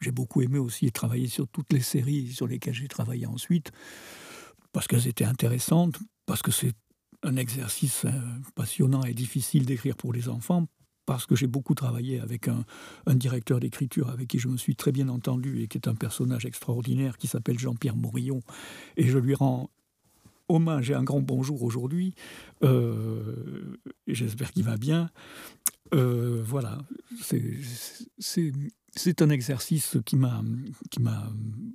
j'ai beaucoup aimé aussi travailler sur toutes les séries sur lesquelles j'ai travaillé ensuite, parce qu'elles étaient intéressantes, parce que c'est un exercice euh, passionnant et difficile d'écrire pour les enfants, parce que j'ai beaucoup travaillé avec un, directeur d'écriture avec qui je me suis très bien entendu et qui est un personnage extraordinaire qui s'appelle Jean-Pierre Morillon. Et je lui rends hommage et un grand bonjour aujourd'hui. Euh, j'espère qu'il va bien. Euh, voilà, c'est un exercice qui m'a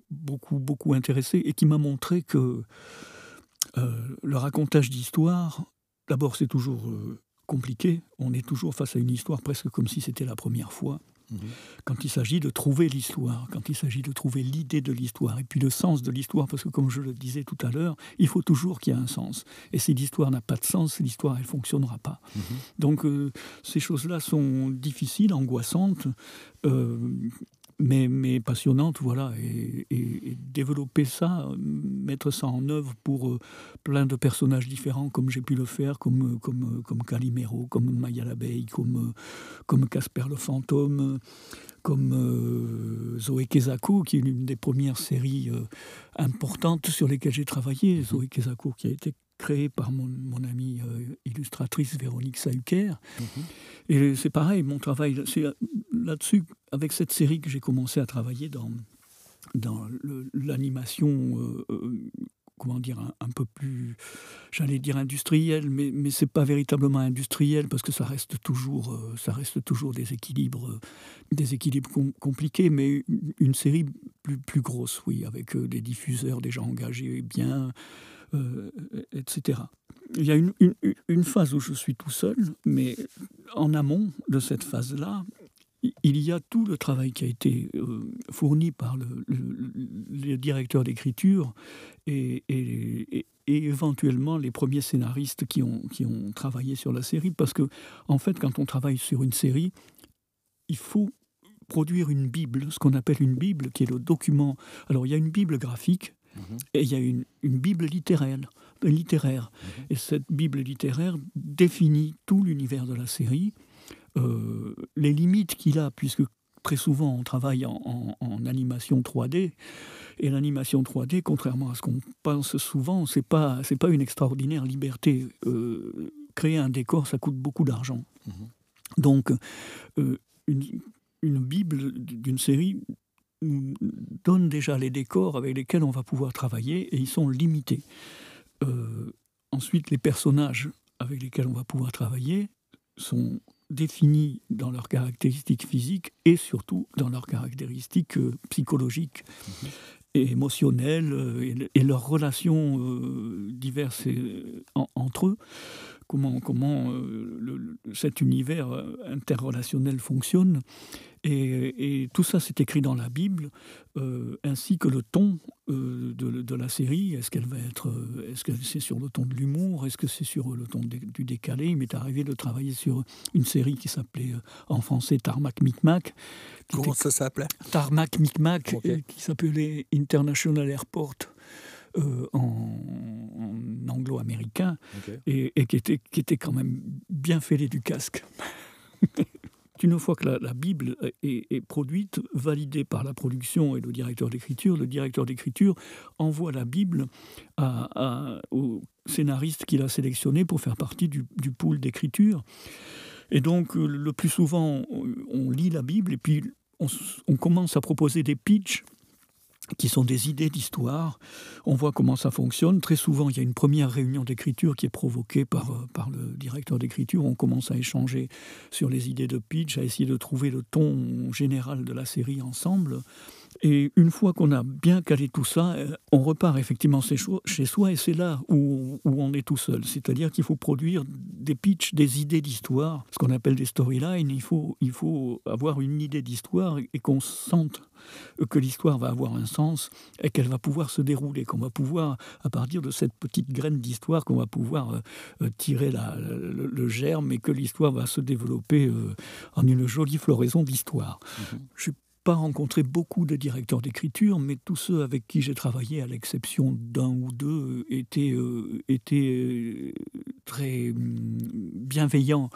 beaucoup, beaucoup intéressé et qui m'a montré que euh, le racontage d'histoire, d'abord c'est toujours compliqué, on est toujours face à une histoire presque comme si c'était la première fois. Mhm. Quand il s'agit de trouver l'histoire, quand il s'agit de trouver l'idée de l'histoire, et puis le sens de l'histoire, parce que comme je le disais tout à l'heure, il faut toujours qu'il y ait un sens. Et si l'histoire n'a pas de sens, l'histoire, elle ne fonctionnera pas. Mhm. Donc euh, ces choses-là sont difficiles, angoissantes. Euh, mais, mais passionnante, voilà, et, développer ça, mettre ça en œuvre pour euh, plein de personnages différents, comme j'ai pu le faire, comme, comme, comme Calimero, comme Maya l'abeille, comme, comme Casper le fantôme, comme euh, Zoé Kezako, qui est une des premières séries euh, importantes sur lesquelles j'ai travaillé, Zoé Kezako, qui a été créée par mon, mon amie illustratrice Véronique Sahuker. Mhm. Et c'est pareil, mon travail, c'est là-dessus, avec cette série que j'ai commencé à travailler dans, dans l'animation, euh, euh, comment dire, un, peu plus, j'allais dire industrielle, mais, mais ce n'est pas véritablement industriel parce que ça reste toujours, euh, ça reste toujours des équilibres, des équilibres compliqués, mais une série plus, plus grosse, oui, avec des diffuseurs déjà engagés bien, etc. Il y a une, phase où je suis tout seul, mais en amont de cette phase-là, il y a tout le travail qui a été euh, fourni par le, directeur d'écriture et, éventuellement les premiers scénaristes qui ont travaillé sur la série. Parce que, en fait, quand on travaille sur une série, il faut produire une Bible, ce qu'on appelle une Bible, qui est le document. Alors, il y a une Bible graphique et il y a une, Bible littéraire. littéraire. Mhm. Et cette Bible littéraire définit tout l'univers de la série euh, les limites qu'il a, puisque très souvent on travaille en, animation 3D, et l'animation 3D, contrairement à ce qu'on pense souvent, c'est pas c'est pas une extraordinaire liberté. Euh, créer un décor, ça coûte beaucoup d'argent. Mhm. Donc, euh, une, une, bible d'une série nous donne déjà les décors avec lesquels on va pouvoir travailler, et ils sont limités. ensuite, les personnages avec lesquels on va pouvoir travailler sont définis dans leurs caractéristiques physiques et surtout dans leurs caractéristiques euh, psychologiques mhm. et émotionnelles euh, et, leurs relations euh, diverses entre eux comment, comment cet univers interrelationnel fonctionne et, tout ça, c'est écrit dans la Bible, euh, ainsi que le ton euh, de, la série. Est-ce qu'elle va être, euh, est-ce que c'est sur le ton de l'humour? Est-ce que c'est sur le ton du décalé? Il m'est arrivé de travailler sur une série qui s'appelait en français Tarmac Micmac. Comment ça s'appelait? Tarmac Micmac, qui s'appelait International Airport. en, anglo-américain et, qui, était, qui était quand même bien fêlé du casque. Une fois que la, Bible est, produite, validée par la production et le directeur d'écriture, le directeur d'écriture envoie la Bible au scénariste qu'il a sélectionné pour faire partie du, du pool d'écriture. Et donc, le plus souvent, on, lit la Bible et puis on, on commence à proposer des pitchs qui sont des idées d'histoire. On voit comment ça fonctionne. Très souvent, il y a une première réunion d'écriture qui est provoquée par, euh, par le directeur d'écriture. On commence à échanger sur les idées de pitch, à essayer de trouver le ton général de la série ensemble. Et une fois qu'on a bien calé tout ça, euh, on repart effectivement chez soi et c'est là où, on est tout seul. C'est-à-dire qu'il faut produire des pitchs, des idées d'histoire, ce qu'on appelle des storylines. Il faut, il faut avoir une idée d'histoire et qu'on sente que l'histoire va avoir un sens et qu'elle va pouvoir se dérouler, qu'on va pouvoir, à partir de cette petite graine d'histoire, qu'on va pouvoir euh, tirer le, germe et que l'histoire va se développer euh, en une jolie floraison d'histoire. Mm-hmm. Je suis pas rencontré beaucoup de directeurs d'écriture, mais tous ceux avec qui j'ai travaillé, à l'exception d'un ou deux, étaient, euh, euh, très mm, bienveillants